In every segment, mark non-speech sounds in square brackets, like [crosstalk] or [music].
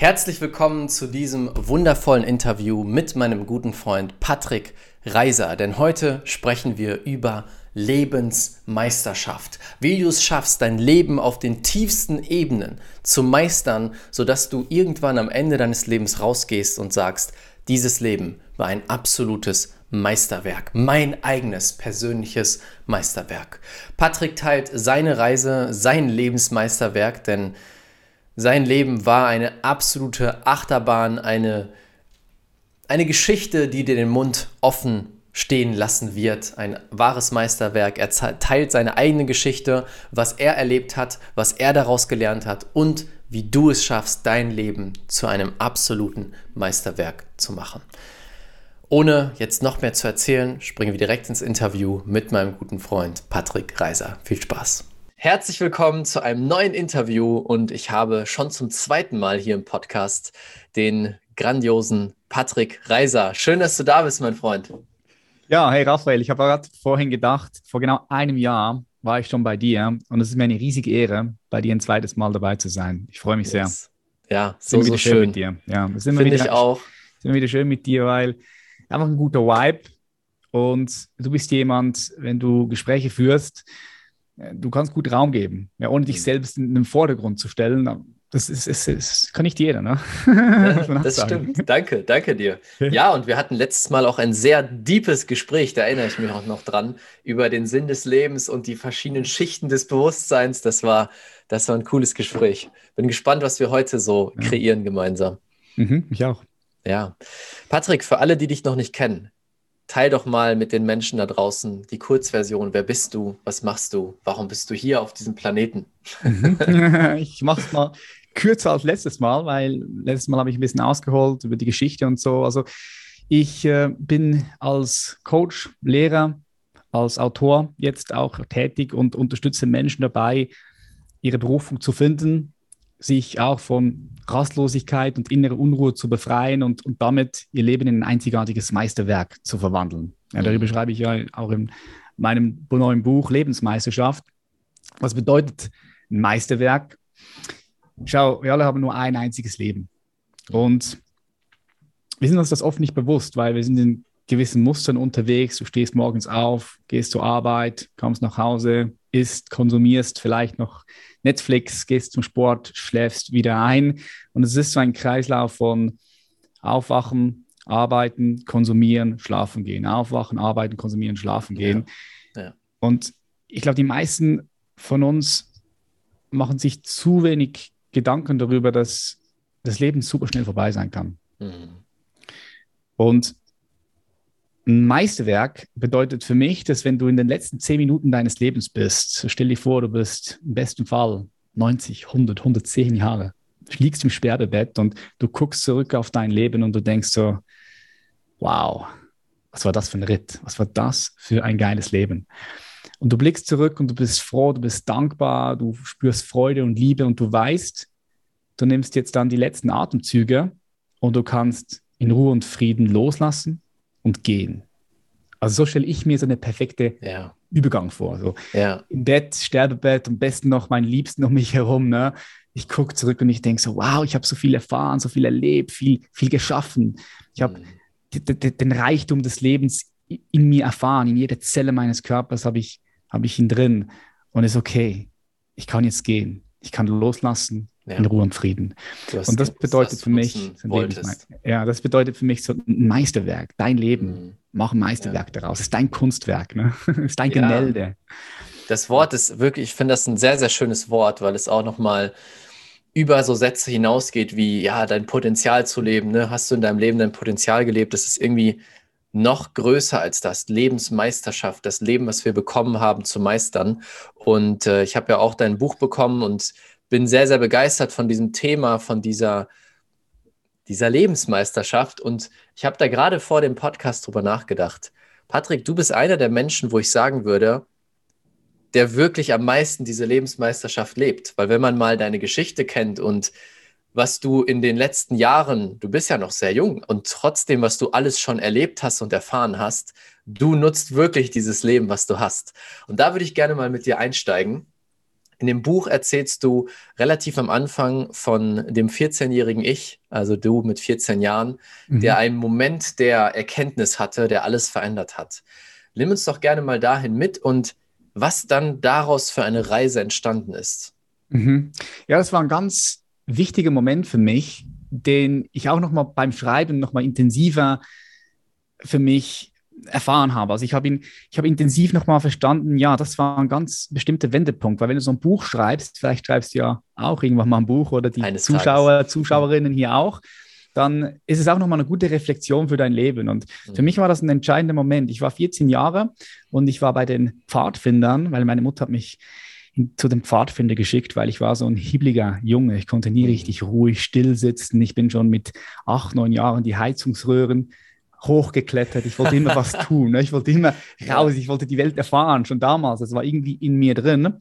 Herzlich willkommen zu diesem wundervollen Interview mit meinem guten Freund Patrick Reiser, denn heute sprechen wir über Lebensmeisterschaft. Wie du es schaffst, dein Leben auf den tiefsten Ebenen zu meistern, sodass du irgendwann am Ende deines Lebens rausgehst und sagst, dieses Leben war ein absolutes Meisterwerk, mein eigenes persönliches Meisterwerk. Patrick teilt seine Reise, sein Lebensmeisterwerk, denn sein Leben war eine absolute Achterbahn, eine, eine Geschichte, die dir den Mund offen stehen lassen wird. Ein wahres Meisterwerk. Er teilt seine eigene Geschichte, was er erlebt hat, was er daraus gelernt hat und wie du es schaffst, dein Leben zu einem absoluten Meisterwerk zu machen. Ohne jetzt noch mehr zu erzählen, springen wir direkt ins Interview mit meinem guten Freund Patrick Reiser. Viel Spaß! Herzlich willkommen zu einem neuen Interview und ich habe schon zum zweiten Mal hier im Podcast den grandiosen Patrick Reiser. Schön, dass du da bist, mein Freund. Ja, hey Raphael, ich habe gerade vorhin gedacht, vor genau einem Jahr war ich schon bei dir und es ist mir eine riesige Ehre, bei dir ein zweites Mal dabei zu sein. Ich freue mich yes. sehr. Ja, so, so schön. mit dir. Ja, immer Finde wieder, ich auch. Es ist immer wieder schön mit dir, weil einfach ein guter Vibe und du bist jemand, wenn du Gespräche führst, du kannst gut Raum geben, ja, ohne dich mhm. selbst in den Vordergrund zu stellen. Das, ist, ist, ist kann nicht jeder, ne? [laughs] Das stimmt. Danke, danke dir. Ja, und wir hatten letztes Mal auch ein sehr deepes Gespräch, da erinnere ich mich auch noch dran, über den Sinn des Lebens und die verschiedenen Schichten des Bewusstseins. Das war, das war ein cooles Gespräch. Bin gespannt, was wir heute so kreieren gemeinsam. Mhm, ich auch. Ja. Patrick, für alle, die dich noch nicht kennen, teil doch mal mit den Menschen da draußen die Kurzversion. Wer bist du? Was machst du? Warum bist du hier auf diesem Planeten? Mhm. [laughs] [laughs] ich mache es mal kürzer als letztes Mal, weil letztes Mal habe ich ein bisschen ausgeholt über die Geschichte und so. Also ich äh, bin als Coach, Lehrer, als Autor jetzt auch tätig und unterstütze Menschen dabei, ihre Berufung zu finden, sich auch von Rastlosigkeit und innerer Unruhe zu befreien und, und damit ihr Leben in ein einzigartiges Meisterwerk zu verwandeln. Ja, darüber mhm. schreibe ich ja auch in meinem neuen Buch Lebensmeisterschaft. Was bedeutet ein Meisterwerk? Schau, wir alle haben nur ein einziges Leben. Und wir sind uns das oft nicht bewusst, weil wir sind in gewissen Mustern unterwegs. Du stehst morgens auf, gehst zur Arbeit, kommst nach Hause, isst, konsumierst vielleicht noch Netflix, gehst zum Sport, schläfst wieder ein. Und es ist so ein Kreislauf von Aufwachen, Arbeiten, Konsumieren, Schlafen gehen. Aufwachen, Arbeiten, Konsumieren, Schlafen gehen. Ja. Ja. Und ich glaube, die meisten von uns machen sich zu wenig Gedanken darüber, dass das Leben super schnell vorbei sein kann. Mhm. Und ein Meisterwerk bedeutet für mich, dass wenn du in den letzten zehn Minuten deines Lebens bist, stell dir vor, du bist im besten Fall 90, 100, 110 Jahre, liegst im Sterbebett und du guckst zurück auf dein Leben und du denkst so, wow, was war das für ein Ritt? Was war das für ein geiles Leben? Und du blickst zurück und du bist froh, du bist dankbar, du spürst Freude und Liebe und du weißt, du nimmst jetzt dann die letzten Atemzüge und du kannst in Ruhe und Frieden loslassen und gehen. Also so stelle ich mir so eine perfekte ja. Übergang vor. So ja. im Bett, Sterbebett, am besten noch mein Liebsten um mich herum. Ne? Ich gucke zurück und ich denke so, wow, ich habe so viel erfahren, so viel erlebt, viel, viel geschaffen. Ich habe mhm. den Reichtum des Lebens in mir erfahren, in jeder Zelle meines Körpers habe ich, hab ich ihn drin. Und es ist okay, ich kann jetzt gehen, ich kann loslassen, ja. in Ruhe und Frieden. Und das bedeutet für mich, ja, das bedeutet für mich so ein Meisterwerk, dein Leben. Mhm. Mach ein Meisterwerk ja. daraus. Ist dein Kunstwerk, ne? ist dein ja. Gemälde. Das Wort ist wirklich, ich finde das ein sehr, sehr schönes Wort, weil es auch nochmal über so Sätze hinausgeht, wie, ja, dein Potenzial zu leben, ne? Hast du in deinem Leben dein Potenzial gelebt? Das ist irgendwie noch größer als das, Lebensmeisterschaft, das Leben, was wir bekommen haben, zu meistern. Und äh, ich habe ja auch dein Buch bekommen und bin sehr, sehr begeistert von diesem Thema, von dieser, dieser Lebensmeisterschaft. Und ich habe da gerade vor dem Podcast drüber nachgedacht. Patrick, du bist einer der Menschen, wo ich sagen würde, der wirklich am meisten diese Lebensmeisterschaft lebt. Weil wenn man mal deine Geschichte kennt und was du in den letzten Jahren, du bist ja noch sehr jung und trotzdem, was du alles schon erlebt hast und erfahren hast, du nutzt wirklich dieses Leben, was du hast. Und da würde ich gerne mal mit dir einsteigen in dem Buch erzählst du relativ am Anfang von dem 14-jährigen Ich, also du mit 14 Jahren, mhm. der einen Moment der Erkenntnis hatte, der alles verändert hat. Nimm uns doch gerne mal dahin mit und was dann daraus für eine Reise entstanden ist. Mhm. Ja, das war ein ganz wichtiger Moment für mich, den ich auch noch mal beim Schreiben noch mal intensiver für mich erfahren habe. Also ich habe ihn, ich habe intensiv nochmal verstanden, ja, das war ein ganz bestimmter Wendepunkt, weil wenn du so ein Buch schreibst, vielleicht schreibst du ja auch irgendwann mal ein Buch oder die Eines Zuschauer, Tages. Zuschauerinnen hier auch, dann ist es auch nochmal eine gute Reflexion für dein Leben. Und mhm. für mich war das ein entscheidender Moment. Ich war 14 Jahre und ich war bei den Pfadfindern, weil meine Mutter hat mich zu dem Pfadfinder geschickt, weil ich war so ein hibliger Junge. Ich konnte nie mhm. richtig ruhig still sitzen. Ich bin schon mit acht, neun Jahren die Heizungsröhren hochgeklettert. Ich wollte immer was [laughs] tun. Ne? Ich wollte immer raus. Ich wollte die Welt erfahren, schon damals. Das war irgendwie in mir drin.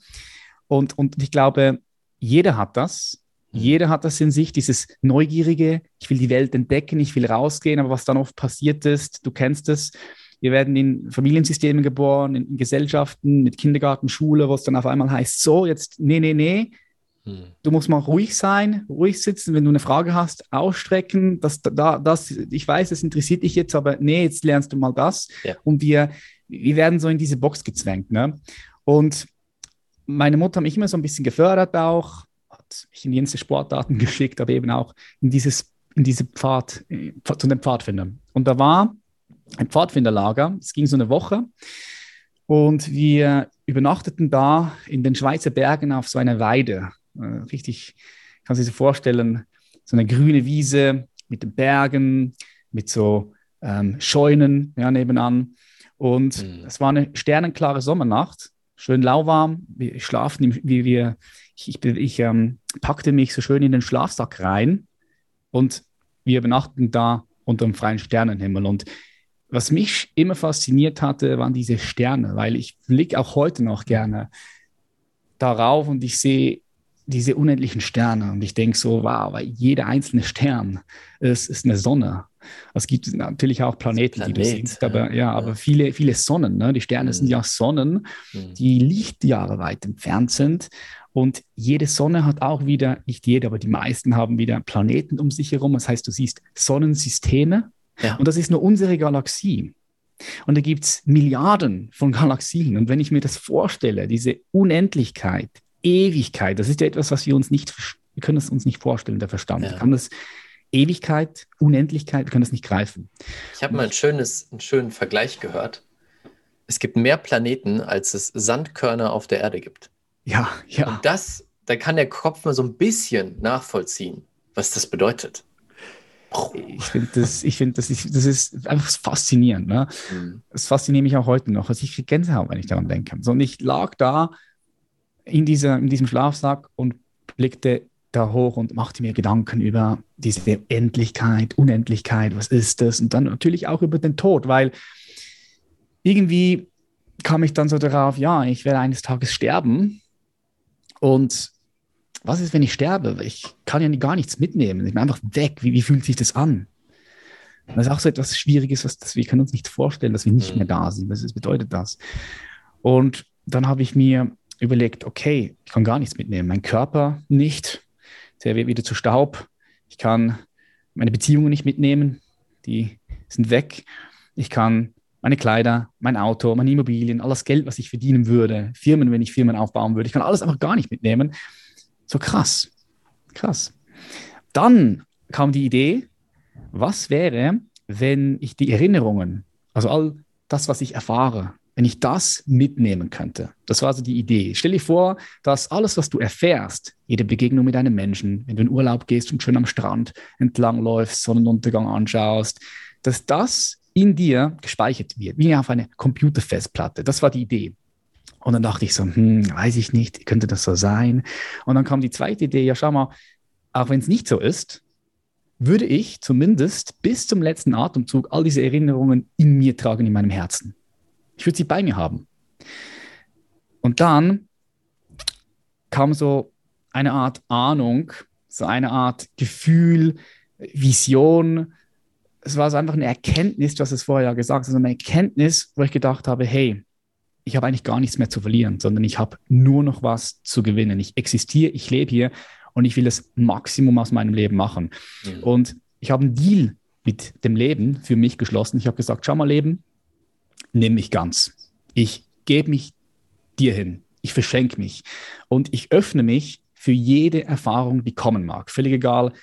Und, und ich glaube, jeder hat das. Mhm. Jeder hat das in sich, dieses Neugierige. Ich will die Welt entdecken, ich will rausgehen. Aber was dann oft passiert ist, du kennst es. Wir werden in Familiensystemen geboren, in, in Gesellschaften, mit Kindergarten, Schule, wo es dann auf einmal heißt, so, jetzt, nee, nee, nee, hm. Du musst mal ruhig sein, ruhig sitzen, wenn du eine Frage hast, ausstrecken. Das, da, das, ich weiß, das interessiert dich jetzt, aber nee, jetzt lernst du mal das. Ja. Und wir, wir werden so in diese Box gezwängt. Ne? Und meine Mutter hat mich immer so ein bisschen gefördert auch, hat mich in jenste Sportarten [laughs] geschickt, aber eben auch in dieses, in diese Pfad, äh, zu den Pfadfindern. Und da war ein Pfadfinderlager, es ging so eine Woche. Und wir übernachteten da in den Schweizer Bergen auf so einer Weide. Äh, richtig, kann sich so vorstellen, so eine grüne Wiese mit den Bergen, mit so ähm, Scheunen ja, nebenan. Und mhm. es war eine sternenklare Sommernacht, schön lauwarm. Wir schlafen, wie wir, ich, ich, ich ähm, packte mich so schön in den Schlafsack rein und wir übernachten da unter dem freien Sternenhimmel. Und was mich immer fasziniert hatte, waren diese Sterne, weil ich blicke auch heute noch gerne darauf und ich sehe diese unendlichen Sterne. Und ich denke so, wow, weil jeder einzelne Stern ist, ist eine Sonne. Es gibt natürlich auch Planeten, Planet, die du siehst, aber ja, ja, aber viele, viele Sonnen. Ne? Die Sterne mhm. sind ja Sonnen, mhm. die Lichtjahre weit entfernt sind. Und jede Sonne hat auch wieder, nicht jede, aber die meisten haben wieder Planeten um sich herum. Das heißt, du siehst Sonnensysteme. Ja. Und das ist nur unsere Galaxie. Und da gibt es Milliarden von Galaxien. Und wenn ich mir das vorstelle, diese Unendlichkeit, Ewigkeit, das ist ja etwas, was wir uns nicht, wir können es uns nicht vorstellen, der Verstand. Ja. Kann das Ewigkeit, Unendlichkeit, wir können das nicht greifen. Ich habe mal ein schönes, einen schönen Vergleich gehört. Es gibt mehr Planeten, als es Sandkörner auf der Erde gibt. Ja, ja. Und das, da kann der Kopf mal so ein bisschen nachvollziehen, was das bedeutet. Ich finde das, ich finde das, das ist einfach faszinierend. Ne? Mhm. Das fasziniert mich auch heute noch. Also ich kriege Gänsehaut, wenn ich daran denke. So, und ich lag da in, dieser, in diesem Schlafsack und blickte da hoch und machte mir Gedanken über diese Endlichkeit, Unendlichkeit, was ist das? Und dann natürlich auch über den Tod, weil irgendwie kam ich dann so darauf, ja, ich werde eines Tages sterben. Und was ist, wenn ich sterbe? Ich kann ja gar nichts mitnehmen. Ich bin einfach weg. Wie, wie fühlt sich das an? Das ist auch so etwas Schwieriges, was das, wir können uns nicht vorstellen, dass wir nicht mehr da sind. Was bedeutet das? Und dann habe ich mir überlegt, okay, ich kann gar nichts mitnehmen. Mein Körper nicht, der wird wieder zu Staub. Ich kann meine Beziehungen nicht mitnehmen, die sind weg. Ich kann meine Kleider, mein Auto, meine Immobilien, alles Geld, was ich verdienen würde, Firmen, wenn ich Firmen aufbauen würde, ich kann alles einfach gar nicht mitnehmen. So krass, krass. Dann kam die Idee, was wäre, wenn ich die Erinnerungen, also all das, was ich erfahre, wenn ich das mitnehmen könnte. Das war also die Idee. Stell dir vor, dass alles, was du erfährst, jede Begegnung mit einem Menschen, wenn du in Urlaub gehst und schön am Strand entlangläufst, Sonnenuntergang anschaust, dass das in dir gespeichert wird, wie auf eine Computerfestplatte. Das war die Idee. Und dann dachte ich so, hm, weiß ich nicht, könnte das so sein? Und dann kam die zweite Idee, ja, schau mal, auch wenn es nicht so ist, würde ich zumindest bis zum letzten Atemzug all diese Erinnerungen in mir tragen, in meinem Herzen. Ich würde sie bei mir haben. Und dann kam so eine Art Ahnung, so eine Art Gefühl, Vision. Es war so einfach eine Erkenntnis, du hast es vorher ja gesagt, so eine Erkenntnis, wo ich gedacht habe, hey, ich habe eigentlich gar nichts mehr zu verlieren, sondern ich habe nur noch was zu gewinnen. Ich existiere, ich lebe hier und ich will das Maximum aus meinem Leben machen. Mhm. Und ich habe einen Deal mit dem Leben für mich geschlossen. Ich habe gesagt, schau mal, Leben, nimm mich ganz. Ich gebe mich dir hin. Ich verschenke mich. Und ich öffne mich für jede Erfahrung, die kommen mag. Völlig egal,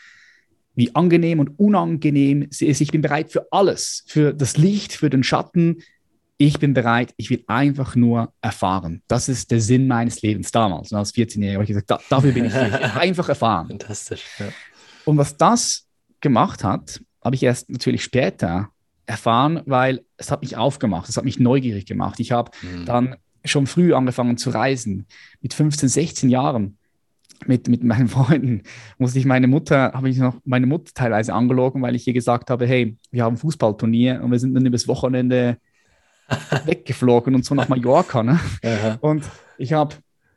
wie angenehm und unangenehm sie ist. Ich bin bereit für alles, für das Licht, für den Schatten. Ich bin bereit, ich will einfach nur erfahren. Das ist der Sinn meines Lebens damals. Als 14-Jähriger habe ich gesagt, da, dafür bin ich hier. [laughs] einfach erfahren. Fantastisch. Ja. Und was das gemacht hat, habe ich erst natürlich später erfahren, weil es hat mich aufgemacht, es hat mich neugierig gemacht. Ich habe mhm. dann schon früh angefangen zu reisen. Mit 15, 16 Jahren mit, mit meinen [laughs] Freunden musste ich meine Mutter, habe ich noch meine Mutter teilweise angelogen, weil ich ihr gesagt habe, hey, wir haben Fußballturnier und wir sind dann übers Wochenende [laughs] weggeflogen und so nach Mallorca. Ne? Und ich habe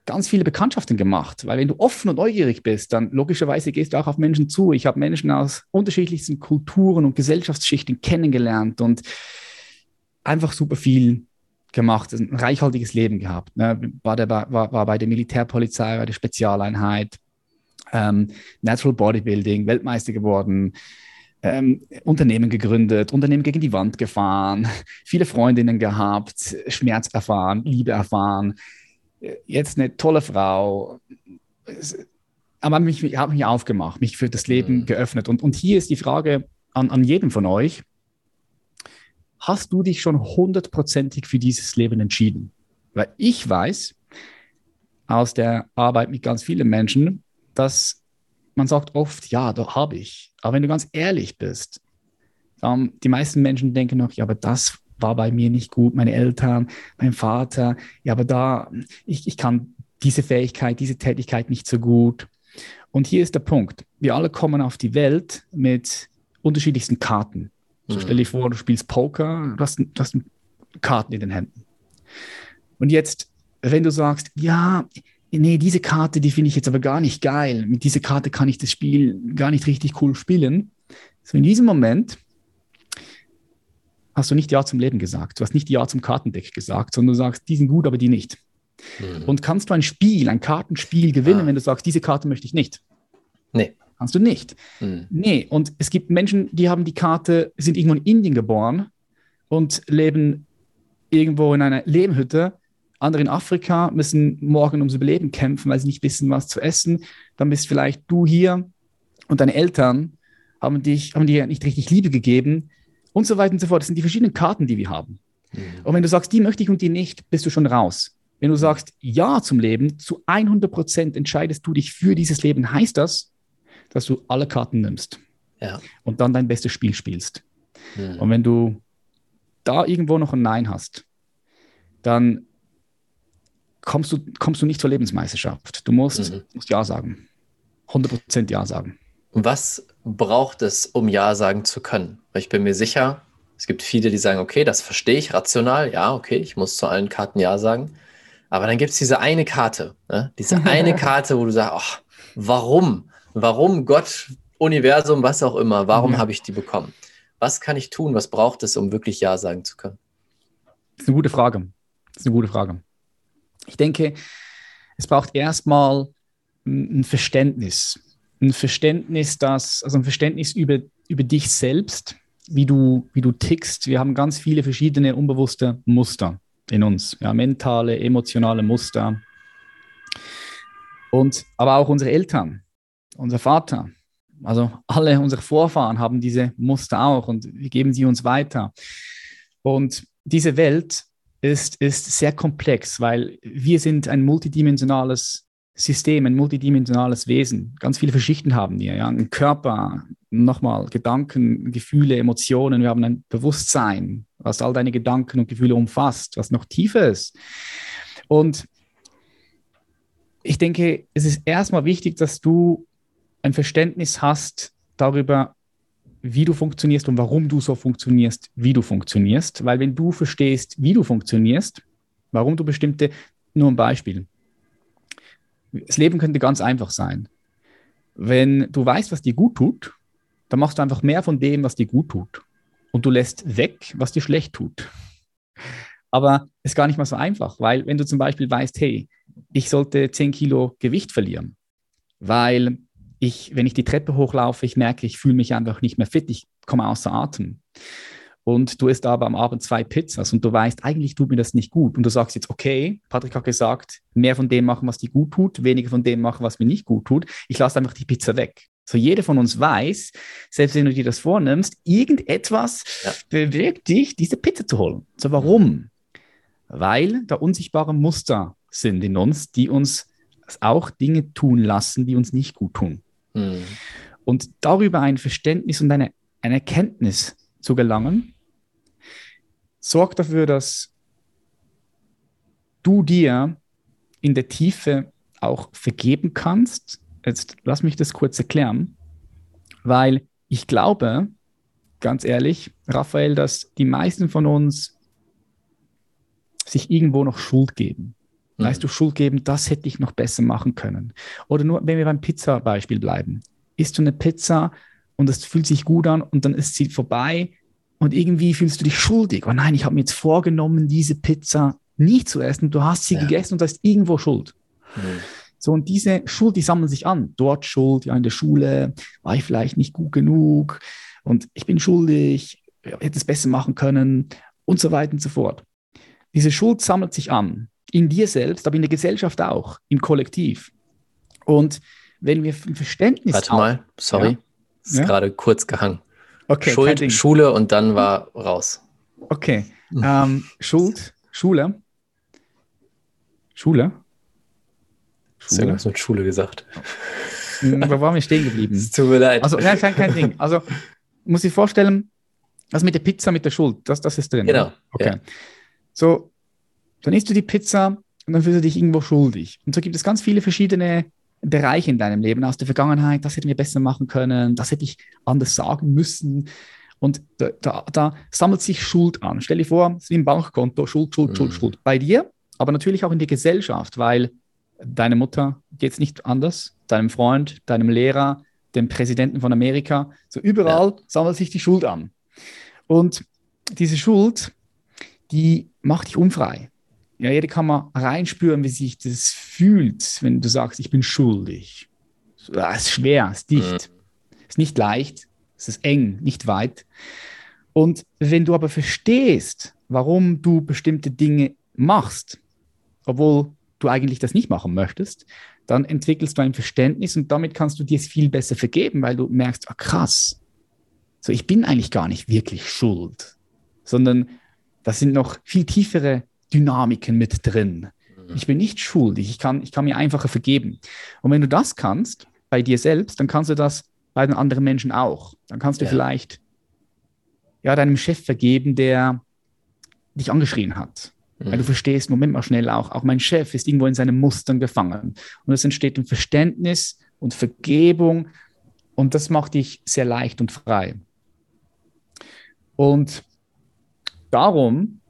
ganz viele Bekanntschaften gemacht, weil wenn du offen und neugierig bist, dann logischerweise gehst du auch auf Menschen zu. Ich habe Menschen aus unterschiedlichsten Kulturen und Gesellschaftsschichten kennengelernt und einfach super viel gemacht, ein reichhaltiges Leben gehabt. Ne? War, der, war, war bei der Militärpolizei, bei der Spezialeinheit, ähm, Natural Bodybuilding, Weltmeister geworden, ähm, Unternehmen gegründet, Unternehmen gegen die Wand gefahren, [laughs] viele Freundinnen gehabt, Schmerz erfahren, Liebe erfahren, jetzt eine tolle Frau. Aber mich, ich habe mich aufgemacht, mich für das Leben mhm. geöffnet. Und, und hier ist die Frage an, an jedem von euch, hast du dich schon hundertprozentig für dieses Leben entschieden? Weil ich weiß aus der Arbeit mit ganz vielen Menschen, dass man sagt oft, ja, da habe ich. Aber wenn du ganz ehrlich bist, ähm, die meisten Menschen denken noch, ja, aber das war bei mir nicht gut, meine Eltern, mein Vater, ja, aber da, ich, ich kann diese Fähigkeit, diese Tätigkeit nicht so gut. Und hier ist der Punkt. Wir alle kommen auf die Welt mit unterschiedlichsten Karten. So mhm. stell dir vor, du spielst Poker, du hast, du hast Karten in den Händen. Und jetzt, wenn du sagst, ja, nee, diese Karte, die finde ich jetzt aber gar nicht geil. Mit dieser Karte kann ich das Spiel gar nicht richtig cool spielen. So in diesem Moment hast du nicht Ja zum Leben gesagt. Du hast nicht Ja zum Kartendeck gesagt, sondern du sagst, die sind gut, aber die nicht. Mhm. Und kannst du ein Spiel, ein Kartenspiel gewinnen, ah. wenn du sagst, diese Karte möchte ich nicht? Nee. Kannst du nicht. Hm. Nee, und es gibt Menschen, die haben die Karte, sind irgendwo in Indien geboren und leben irgendwo in einer Lehmhütte. Andere in Afrika müssen morgen ums Überleben kämpfen, weil sie nicht wissen, was zu essen. Dann bist vielleicht du hier und deine Eltern haben, dich, haben dir nicht richtig Liebe gegeben und so weiter und so fort. Das sind die verschiedenen Karten, die wir haben. Mhm. Und wenn du sagst, die möchte ich und die nicht, bist du schon raus. Wenn du sagst Ja zum Leben, zu 100 Prozent entscheidest du dich für dieses Leben, heißt das, dass du alle Karten nimmst ja. und dann dein bestes Spiel spielst. Mhm. Und wenn du da irgendwo noch ein Nein hast, dann kommst du, kommst du nicht zur Lebensmeisterschaft. Du musst, mhm. musst Ja sagen. 100% Ja sagen. Was braucht es, um Ja sagen zu können? Ich bin mir sicher, es gibt viele, die sagen, okay, das verstehe ich rational. Ja, okay, ich muss zu allen Karten Ja sagen. Aber dann gibt es diese eine Karte, ne? diese [laughs] eine Karte, wo du sagst, ach, warum? Warum Gott, Universum, was auch immer, warum ja. habe ich die bekommen? Was kann ich tun? Was braucht es, um wirklich Ja sagen zu können? Das ist eine gute Frage. Das ist eine gute Frage. Ich denke, es braucht erstmal ein Verständnis. Ein Verständnis, das, also ein Verständnis über, über dich selbst, wie du, wie du tickst. Wir haben ganz viele verschiedene unbewusste Muster in uns. Ja, mentale, emotionale Muster. Und aber auch unsere Eltern unser Vater. Also alle unsere Vorfahren haben diese Muster auch und wir geben sie uns weiter. Und diese Welt ist, ist sehr komplex, weil wir sind ein multidimensionales System, ein multidimensionales Wesen. Ganz viele Verschichten haben wir. Ja? Ein Körper, nochmal Gedanken, Gefühle, Emotionen. Wir haben ein Bewusstsein, was all deine Gedanken und Gefühle umfasst, was noch tiefer ist. Und ich denke, es ist erstmal wichtig, dass du ein Verständnis hast darüber, wie du funktionierst und warum du so funktionierst, wie du funktionierst. Weil wenn du verstehst, wie du funktionierst, warum du bestimmte, nur ein Beispiel. Das Leben könnte ganz einfach sein. Wenn du weißt, was dir gut tut, dann machst du einfach mehr von dem, was dir gut tut. Und du lässt weg, was dir schlecht tut. Aber es ist gar nicht mal so einfach, weil wenn du zum Beispiel weißt, hey, ich sollte 10 Kilo Gewicht verlieren, weil ich, wenn ich die Treppe hochlaufe, ich merke, ich fühle mich einfach nicht mehr fit, ich komme außer Atem. Und du isst aber am Abend zwei Pizzas und du weißt, eigentlich tut mir das nicht gut. Und du sagst jetzt, okay, Patrick hat gesagt, mehr von dem machen, was dir gut tut, weniger von dem machen, was mir nicht gut tut. Ich lasse einfach die Pizza weg. So jeder von uns weiß, selbst wenn du dir das vornimmst, irgendetwas ja. bewirkt dich, diese Pizza zu holen. So warum? Weil da unsichtbare Muster sind in uns, die uns auch Dinge tun lassen, die uns nicht gut tun. Mhm. Und darüber ein Verständnis und eine, eine Erkenntnis zu gelangen, sorgt dafür, dass du dir in der Tiefe auch vergeben kannst. Jetzt lass mich das kurz erklären, weil ich glaube, ganz ehrlich, Raphael, dass die meisten von uns sich irgendwo noch Schuld geben. Mhm. Weißt du, Schuld geben, das hätte ich noch besser machen können. Oder nur, wenn wir beim Pizza-Beispiel bleiben. Isst du eine Pizza und es fühlt sich gut an und dann ist sie vorbei und irgendwie fühlst du dich schuldig. Oh nein, ich habe mir jetzt vorgenommen, diese Pizza nicht zu essen. Du hast sie ja. gegessen und da ist irgendwo Schuld. Mhm. So, und diese Schuld, die sammeln sich an. Dort Schuld, ja, in der Schule war ich vielleicht nicht gut genug und ich bin schuldig, hätte es besser machen können und so weiter und so fort. Diese Schuld sammelt sich an. In dir selbst, aber in der Gesellschaft auch, im Kollektiv. Und wenn wir ein Verständnis Warte mal, sorry, ja? ist ja? gerade kurz gehangen. Okay, Schuld, Schule und dann war raus. Okay. Ähm, Schuld, Schule. Schule. Schule. Du hast mit Schule gesagt. Hm, wo waren wir stehen geblieben? Es tut mir leid. Also, nein, kein, kein Ding. Also, muss ich vorstellen, das mit der Pizza mit der Schuld, das, das ist drin. Genau. Okay. Ja. So, dann isst du die Pizza und dann fühlst du dich irgendwo schuldig. Und so gibt es ganz viele verschiedene Bereiche in deinem Leben aus der Vergangenheit, das hätten wir besser machen können, das hätte ich anders sagen müssen. Und da, da, da sammelt sich Schuld an. Stell dir vor, es ist wie ein Bankkonto, Schuld, Schuld, Schuld, mhm. Schuld. Bei dir, aber natürlich auch in der Gesellschaft, weil deine Mutter geht es nicht anders, deinem Freund, deinem Lehrer, dem Präsidenten von Amerika, so überall ja. sammelt sich die Schuld an. Und diese Schuld, die macht dich unfrei ja, jeder kann mal reinspüren, wie sich das fühlt, wenn du sagst, ich bin schuldig. Es ist schwer, es ist dicht, mhm. es ist nicht leicht, es ist eng, nicht weit. Und wenn du aber verstehst, warum du bestimmte Dinge machst, obwohl du eigentlich das nicht machen möchtest, dann entwickelst du ein Verständnis und damit kannst du dir es viel besser vergeben, weil du merkst, ah krass, so ich bin eigentlich gar nicht wirklich schuld, sondern das sind noch viel tiefere Dynamiken mit drin. Mhm. Ich bin nicht schuldig, ich kann, ich kann mir einfacher vergeben. Und wenn du das kannst, bei dir selbst, dann kannst du das bei den anderen Menschen auch. Dann kannst du ja. vielleicht ja, deinem Chef vergeben, der dich angeschrien hat. Mhm. Weil du verstehst, Moment mal schnell auch, auch mein Chef ist irgendwo in seinen Mustern gefangen. Und es entsteht ein Verständnis und Vergebung und das macht dich sehr leicht und frei. Und darum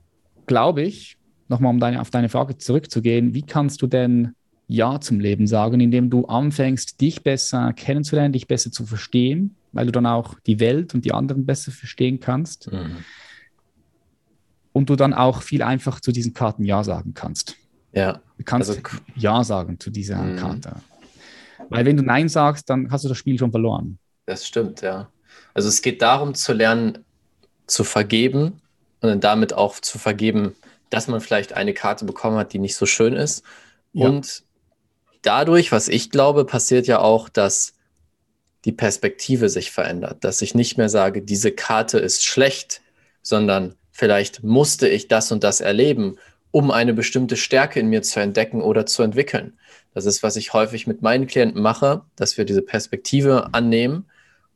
glaube ich, nochmal um deine, auf deine Frage zurückzugehen, wie kannst du denn Ja zum Leben sagen, indem du anfängst, dich besser kennenzulernen, dich besser zu verstehen, weil du dann auch die Welt und die anderen besser verstehen kannst. Mhm. Und du dann auch viel einfacher zu diesen Karten Ja sagen kannst. Ja. Du kannst also, Ja sagen zu dieser mhm. Karte. Weil wenn du Nein sagst, dann hast du das Spiel schon verloren. Das stimmt, ja. Also es geht darum zu lernen, zu vergeben und dann damit auch zu vergeben, dass man vielleicht eine Karte bekommen hat, die nicht so schön ist. Ja. Und dadurch, was ich glaube, passiert ja auch, dass die Perspektive sich verändert, dass ich nicht mehr sage, diese Karte ist schlecht, sondern vielleicht musste ich das und das erleben, um eine bestimmte Stärke in mir zu entdecken oder zu entwickeln. Das ist, was ich häufig mit meinen Klienten mache, dass wir diese Perspektive annehmen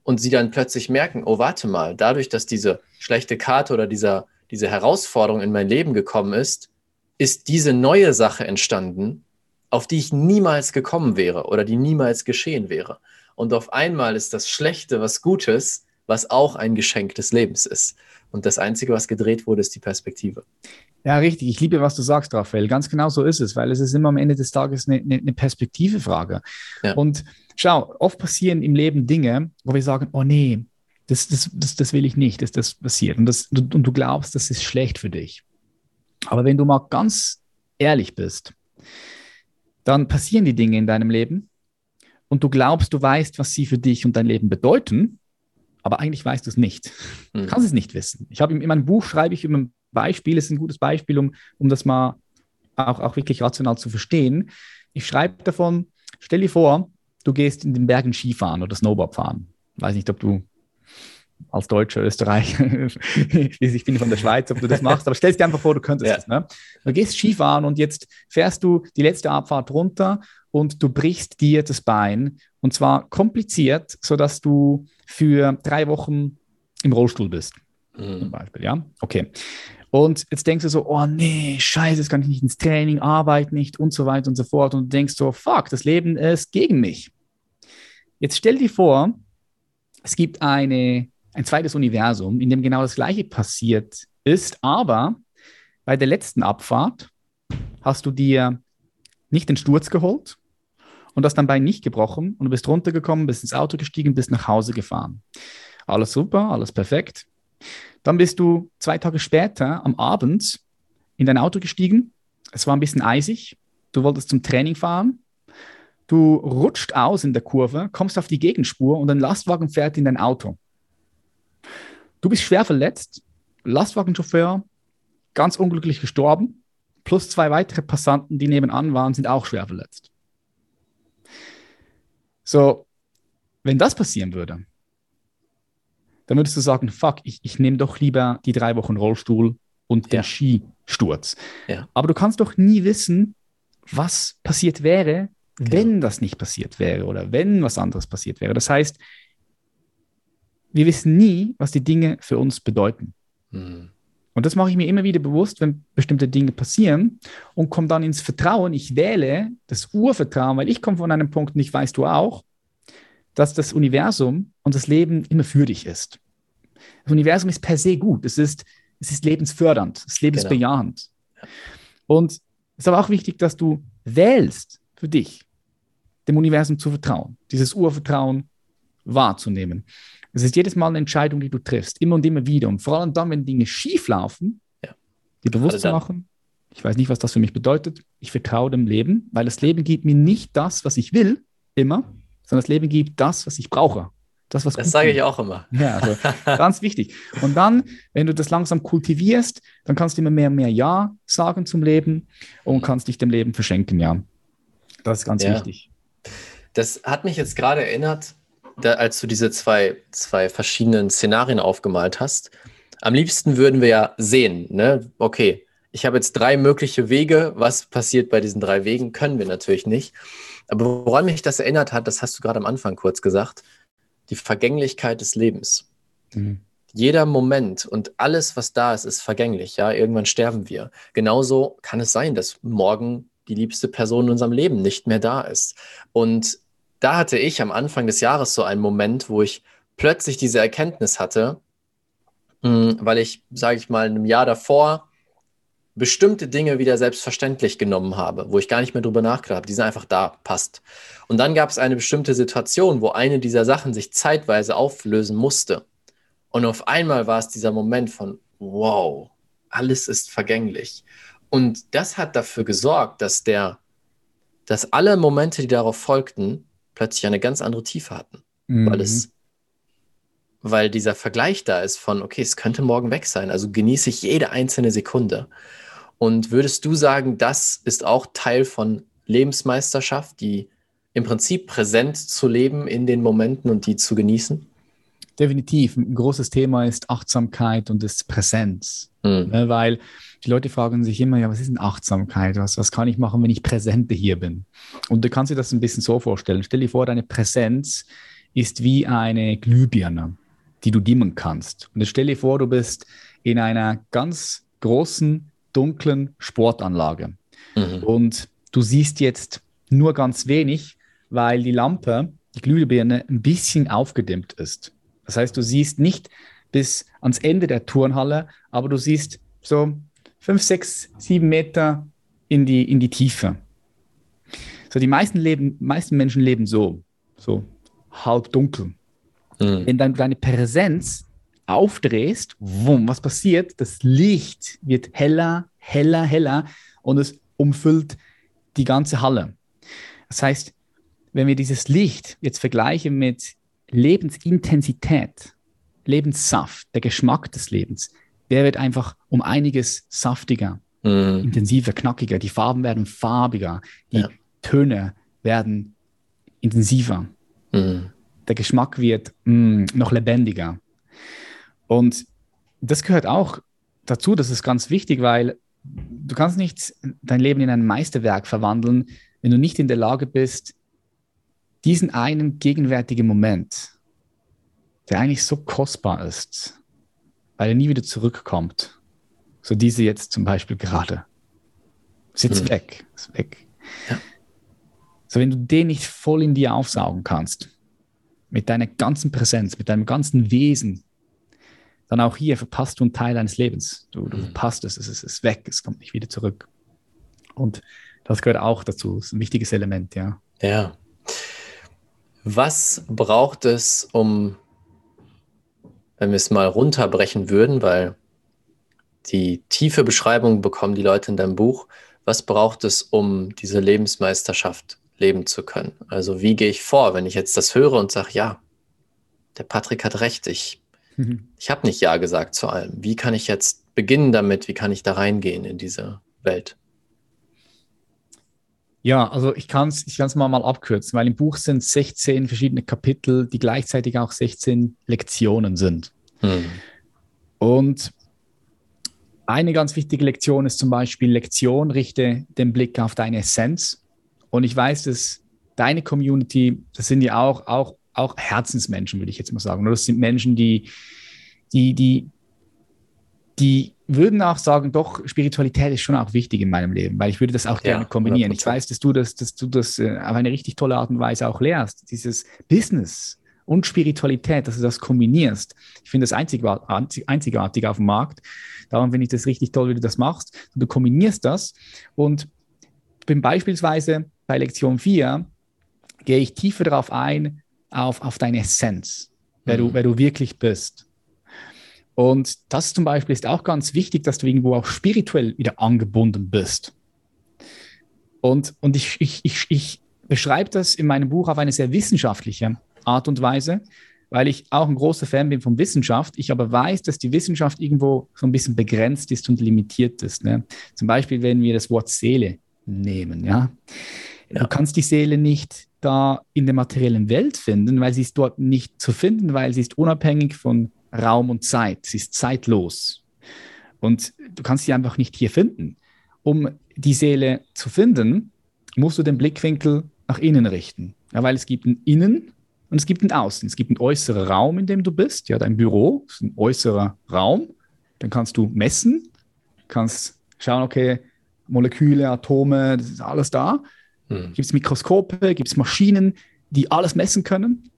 und sie dann plötzlich merken, oh, warte mal, dadurch, dass diese schlechte Karte oder dieser diese Herausforderung in mein Leben gekommen ist, ist diese neue Sache entstanden, auf die ich niemals gekommen wäre oder die niemals geschehen wäre. Und auf einmal ist das Schlechte was Gutes, was auch ein Geschenk des Lebens ist. Und das Einzige, was gedreht wurde, ist die Perspektive. Ja, richtig. Ich liebe, was du sagst, Raphael. Ganz genau so ist es, weil es ist immer am Ende des Tages eine, eine Perspektivefrage. Ja. Und schau, oft passieren im Leben Dinge, wo wir sagen, oh nee, das, das, das, das will ich nicht, dass das passiert. Und, das, und du glaubst, das ist schlecht für dich. Aber wenn du mal ganz ehrlich bist, dann passieren die Dinge in deinem Leben und du glaubst, du weißt, was sie für dich und dein Leben bedeuten, aber eigentlich weißt du es nicht. Du mhm. kannst es nicht wissen. Ich habe in meinem Buch schreibe ich über ein Beispiel, es ist ein gutes Beispiel, um, um das mal auch, auch wirklich rational zu verstehen. Ich schreibe davon, stell dir vor, du gehst in den Bergen Skifahren oder Snowboard fahren. Weiß nicht, ob du als Deutscher, Österreicher, [laughs] ich bin von der Schweiz, ob du das machst, aber stell dir einfach vor, du könntest ja. das. Ne? Du gehst Skifahren und jetzt fährst du die letzte Abfahrt runter und du brichst dir das Bein und zwar kompliziert, sodass du für drei Wochen im Rollstuhl bist. Mhm. Zum Beispiel, ja? Okay. Und jetzt denkst du so, oh nee, scheiße, jetzt kann ich nicht ins Training, arbeite nicht und so weiter und so fort. Und du denkst so, fuck, das Leben ist gegen mich. Jetzt stell dir vor, es gibt eine, ein zweites Universum, in dem genau das Gleiche passiert ist, aber bei der letzten Abfahrt hast du dir nicht den Sturz geholt und hast dein Bein nicht gebrochen und du bist runtergekommen, bist ins Auto gestiegen, bist nach Hause gefahren. Alles super, alles perfekt. Dann bist du zwei Tage später am Abend in dein Auto gestiegen. Es war ein bisschen eisig. Du wolltest zum Training fahren. Du rutscht aus in der Kurve, kommst auf die Gegenspur und ein Lastwagen fährt in dein Auto. Du bist schwer verletzt, Lastwagenchauffeur, ganz unglücklich gestorben, plus zwei weitere Passanten, die nebenan waren, sind auch schwer verletzt. So, wenn das passieren würde, dann würdest du sagen, fuck, ich, ich nehme doch lieber die drei Wochen Rollstuhl und den ja. Skisturz. Ja. Aber du kannst doch nie wissen, was passiert wäre, genau. wenn das nicht passiert wäre oder wenn was anderes passiert wäre. Das heißt, wir wissen nie, was die Dinge für uns bedeuten. Mhm. Und das mache ich mir immer wieder bewusst, wenn bestimmte Dinge passieren und komme dann ins Vertrauen. Ich wähle das Urvertrauen, weil ich komme von einem Punkt, und ich weiß du auch, dass das Universum und das Leben immer für dich ist. Das Universum ist per se gut. Es ist, es ist lebensfördernd, es ist lebensbejahend. Genau. Und es ist aber auch wichtig, dass du wählst für dich, dem Universum zu vertrauen, dieses Urvertrauen wahrzunehmen. Es ist jedes Mal eine Entscheidung, die du triffst, immer und immer wieder. Und vor allem dann, wenn Dinge schief laufen, ja. die bewusst zu machen. Ich weiß nicht, was das für mich bedeutet. Ich vertraue dem Leben, weil das Leben gibt mir nicht das, was ich will, immer, sondern das Leben gibt das, was ich brauche. Das, was das sage ich auch immer. Ja, also [laughs] ganz wichtig. Und dann, wenn du das langsam kultivierst, dann kannst du immer mehr und mehr Ja sagen zum Leben und kannst dich dem Leben verschenken, ja. Das ist ganz ja. wichtig. Das hat mich jetzt gerade erinnert, da, als du diese zwei, zwei verschiedenen Szenarien aufgemalt hast. Am liebsten würden wir ja sehen, ne? Okay, ich habe jetzt drei mögliche Wege. Was passiert bei diesen drei Wegen? Können wir natürlich nicht. Aber woran mich das erinnert hat, das hast du gerade am Anfang kurz gesagt, die Vergänglichkeit des Lebens. Mhm. Jeder Moment und alles, was da ist, ist vergänglich. Ja, irgendwann sterben wir. Genauso kann es sein, dass morgen die liebste Person in unserem Leben nicht mehr da ist. Und da hatte ich am Anfang des Jahres so einen Moment, wo ich plötzlich diese Erkenntnis hatte, hm, weil ich, sage ich mal, in einem Jahr davor bestimmte Dinge wieder selbstverständlich genommen habe, wo ich gar nicht mehr drüber nachgedacht habe, die sind einfach da, passt. Und dann gab es eine bestimmte Situation, wo eine dieser Sachen sich zeitweise auflösen musste. Und auf einmal war es dieser Moment von, wow, alles ist vergänglich. Und das hat dafür gesorgt, dass der, dass alle Momente, die darauf folgten, plötzlich eine ganz andere Tiefe hatten. Mhm. Weil es, weil dieser Vergleich da ist von, okay, es könnte morgen weg sein. Also genieße ich jede einzelne Sekunde. Und würdest du sagen, das ist auch Teil von Lebensmeisterschaft, die im Prinzip präsent zu leben in den Momenten und die zu genießen? Definitiv. Ein großes Thema ist Achtsamkeit und ist Präsenz. Mhm. Ne, weil die Leute fragen sich immer, ja, was ist denn Achtsamkeit? Was, was kann ich machen, wenn ich präsent hier bin? Und du kannst dir das ein bisschen so vorstellen. Stell dir vor, deine Präsenz ist wie eine Glühbirne, die du dimmen kannst. Und jetzt stell dir vor, du bist in einer ganz großen, dunklen Sportanlage. Mhm. Und du siehst jetzt nur ganz wenig, weil die Lampe, die Glühbirne, ein bisschen aufgedimmt ist. Das heißt, du siehst nicht bis ans Ende der Turnhalle, aber du siehst so fünf, sechs, sieben Meter in die, in die Tiefe. So, die meisten, leben, meisten Menschen leben so, so halb dunkel. Mhm. Wenn dann deine Präsenz aufdrehst, wumm, was passiert? Das Licht wird heller, heller, heller und es umfüllt die ganze Halle. Das heißt, wenn wir dieses Licht jetzt vergleichen mit Lebensintensität, Lebenssaft, der Geschmack des Lebens, der wird einfach um einiges saftiger, mhm. intensiver, knackiger. Die Farben werden farbiger, die ja. Töne werden intensiver. Mhm. Der Geschmack wird mh, mm, noch lebendiger. Und das gehört auch dazu, das ist ganz wichtig, weil du kannst nicht dein Leben in ein Meisterwerk verwandeln, wenn du nicht in der Lage bist, diesen einen gegenwärtigen Moment, der eigentlich so kostbar ist, weil er nie wieder zurückkommt, so diese jetzt zum Beispiel gerade, ist jetzt mhm. weg, ist weg. Ja. So, wenn du den nicht voll in dir aufsaugen kannst, mit deiner ganzen Präsenz, mit deinem ganzen Wesen, dann auch hier verpasst du einen Teil deines Lebens. Du, du mhm. verpasst es, es ist, es ist weg, es kommt nicht wieder zurück. Und das gehört auch dazu, ist ein wichtiges Element, ja. Ja. Was braucht es, um, wenn wir es mal runterbrechen würden, weil die tiefe Beschreibung bekommen die Leute in deinem Buch, was braucht es, um diese Lebensmeisterschaft leben zu können? Also wie gehe ich vor, wenn ich jetzt das höre und sage, ja, der Patrick hat recht, ich, mhm. ich habe nicht Ja gesagt zu allem. Wie kann ich jetzt beginnen damit? Wie kann ich da reingehen in diese Welt? Ja, also ich kann es ich kann's mal, mal abkürzen, weil im Buch sind 16 verschiedene Kapitel, die gleichzeitig auch 16 Lektionen sind. Hm. Und eine ganz wichtige Lektion ist zum Beispiel Lektion, richte den Blick auf deine Essenz. Und ich weiß, dass deine Community, das sind ja auch, auch, auch Herzensmenschen, würde ich jetzt mal sagen. Das sind Menschen, die, die, die, die würden auch sagen, doch, Spiritualität ist schon auch wichtig in meinem Leben, weil ich würde das auch ja, gerne kombinieren. 100%. Ich weiß, dass du das, dass du das äh, auf eine richtig tolle Art und Weise auch lehrst. Dieses Business und Spiritualität, dass du das kombinierst. Ich finde das einzigartig, auf dem Markt. Darum finde ich das richtig toll, wie du das machst. Du kombinierst das und bin beispielsweise bei Lektion 4 gehe ich tiefer darauf ein, auf, auf deine Essenz, wer, mhm. du, wer du wirklich bist. Und das zum Beispiel ist auch ganz wichtig, dass du irgendwo auch spirituell wieder angebunden bist. Und, und ich, ich, ich, ich beschreibe das in meinem Buch auf eine sehr wissenschaftliche Art und Weise, weil ich auch ein großer Fan bin von Wissenschaft. Ich aber weiß, dass die Wissenschaft irgendwo so ein bisschen begrenzt ist und limitiert ist. Ne? Zum Beispiel, wenn wir das Wort Seele nehmen. Ja? ja? Du kannst die Seele nicht da in der materiellen Welt finden, weil sie ist dort nicht zu finden, weil sie ist unabhängig von Raum und Zeit. Sie ist zeitlos. Und du kannst sie einfach nicht hier finden. Um die Seele zu finden, musst du den Blickwinkel nach innen richten. Ja, weil es gibt ein Innen und es gibt ein Außen. Es gibt einen äußeren Raum, in dem du bist. Ja, dein Büro ist ein äußerer Raum. Dann kannst du messen, kannst schauen, okay, Moleküle, Atome, das ist alles da. Hm. Gibt es Mikroskope, gibt es Maschinen, die alles messen können.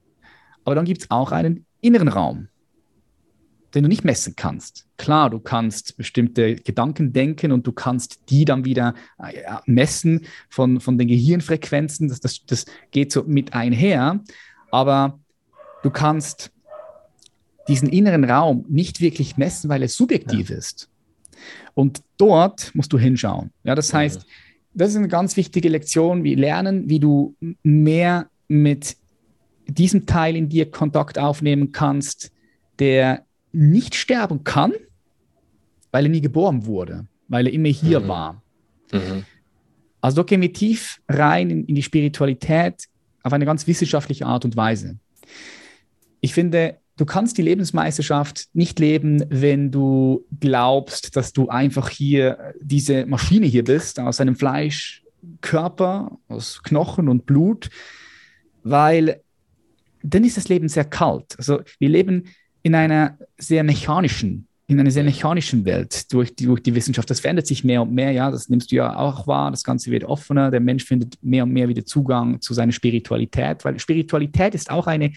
Aber dann gibt es auch einen inneren Raum den du nicht messen kannst. Klar, du kannst bestimmte Gedanken denken und du kannst die dann wieder äh, messen von, von den Gehirnfrequenzen. Das, das, das geht so mit einher. Aber du kannst diesen inneren Raum nicht wirklich messen, weil er subjektiv ja. ist. Und dort musst du hinschauen. Ja, das heißt, das ist eine ganz wichtige Lektion. Wir lernen, wie du mehr mit diesem Teil in dir Kontakt aufnehmen kannst, der nicht sterben kann, weil er nie geboren wurde, weil er immer hier mhm. war. Mhm. Also da gehen wir tief rein in, in die Spiritualität auf eine ganz wissenschaftliche Art und Weise. Ich finde, du kannst die Lebensmeisterschaft nicht leben, wenn du glaubst, dass du einfach hier diese Maschine hier bist, aus einem Fleischkörper, aus Knochen und Blut, weil dann ist das Leben sehr kalt. Also wir leben in einer sehr mechanischen, in einer sehr mechanischen Welt durch die, durch die Wissenschaft. Das verändert sich mehr und mehr, ja, das nimmst du ja auch wahr, das Ganze wird offener, der Mensch findet mehr und mehr wieder Zugang zu seiner Spiritualität, weil Spiritualität ist auch eine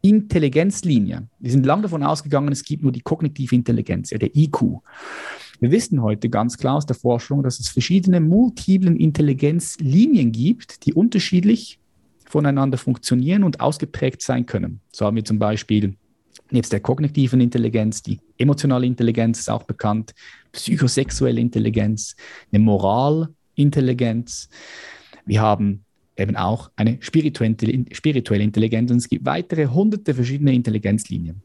Intelligenzlinie. Wir sind lange davon ausgegangen, es gibt nur die kognitive Intelligenz, ja, der IQ. Wir wissen heute ganz klar aus der Forschung, dass es verschiedene multiplen Intelligenzlinien gibt, die unterschiedlich voneinander funktionieren und ausgeprägt sein können. So haben wir zum Beispiel nebst der kognitiven Intelligenz, die emotionale Intelligenz ist auch bekannt, psychosexuelle Intelligenz, eine Moralintelligenz. Wir haben eben auch eine spirituelle Intelligenz und es gibt weitere hunderte verschiedene Intelligenzlinien.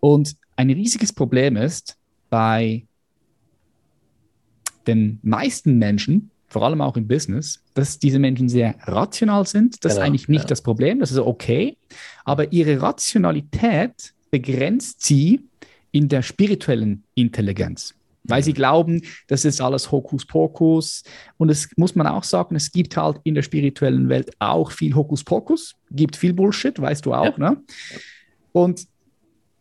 Und ein riesiges Problem ist bei den meisten Menschen, vor allem auch im Business, dass diese Menschen sehr rational sind. Das genau, ist eigentlich nicht ja. das Problem, das ist okay. Aber ihre Rationalität begrenzt sie in der spirituellen Intelligenz. Weil sie mhm. glauben, das ist alles Hokuspokus. Und es muss man auch sagen, es gibt halt in der spirituellen Welt auch viel Hokuspokus, gibt viel Bullshit, weißt du auch, ja. ne? Und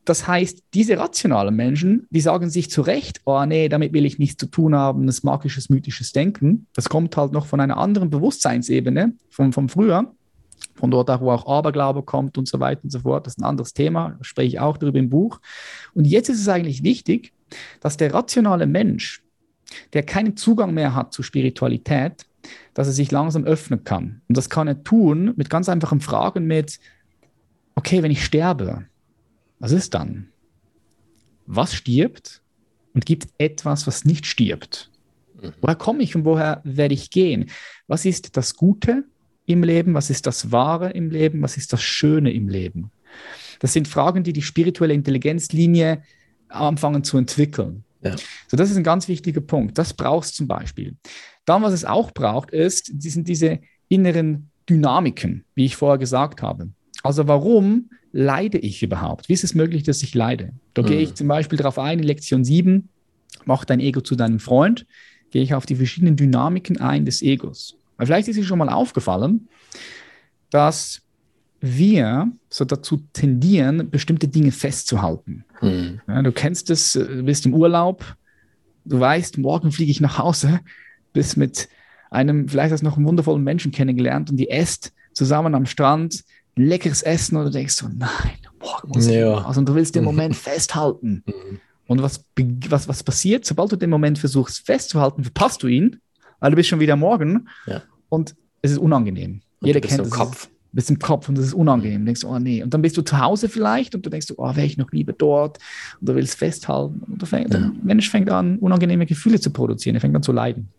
das heißt, diese rationalen Menschen, die sagen sich zu Recht, oh nee, damit will ich nichts zu tun haben, das magisches, mythisches Denken. Das kommt halt noch von einer anderen Bewusstseinsebene, von, von früher, von dort auch, wo auch Aberglaube kommt und so weiter und so fort. Das ist ein anderes Thema, spreche ich auch darüber im Buch. Und jetzt ist es eigentlich wichtig, dass der rationale Mensch, der keinen Zugang mehr hat zu Spiritualität, dass er sich langsam öffnen kann. Und das kann er tun mit ganz einfachen Fragen mit, okay, wenn ich sterbe, was ist dann? Was stirbt und gibt etwas, was nicht stirbt? Mhm. Woher komme ich und woher werde ich gehen? Was ist das Gute im Leben? Was ist das Wahre im Leben? Was ist das Schöne im Leben? Das sind Fragen, die die spirituelle Intelligenzlinie anfangen zu entwickeln. Ja. So, das ist ein ganz wichtiger Punkt. Das brauchst du zum Beispiel. Dann, was es auch braucht, ist, die sind diese inneren Dynamiken, wie ich vorher gesagt habe. Also warum leide ich überhaupt? Wie ist es möglich, dass ich leide? Da mhm. gehe ich zum Beispiel darauf ein, in Lektion 7, mach dein Ego zu deinem Freund, gehe ich auf die verschiedenen Dynamiken ein des Egos. Weil vielleicht ist es schon mal aufgefallen, dass wir so dazu tendieren, bestimmte Dinge festzuhalten. Mhm. Ja, du kennst es, du bist im Urlaub, du weißt, morgen fliege ich nach Hause, [laughs] bist mit einem, vielleicht hast du noch einen wundervollen Menschen kennengelernt und die esst zusammen am Strand leckeres Essen oder denkst du, nein, morgen muss ich ja. also, und du willst den. [laughs] Moment festhalten. Mhm. Und was, was, was passiert, sobald du den Moment versuchst festzuhalten, verpasst du ihn, weil du bist schon wieder morgen ja. und es ist unangenehm. Und Jeder kennt es. Kopf. Du bist im Kopf und das ist unangenehm. Du denkst, oh nee. Und dann bist du zu Hause vielleicht und du denkst, oh, wäre ich noch lieber dort und du willst festhalten. Und fängst, ja. der Mensch fängt an, unangenehme Gefühle zu produzieren. Er fängt an zu leiden.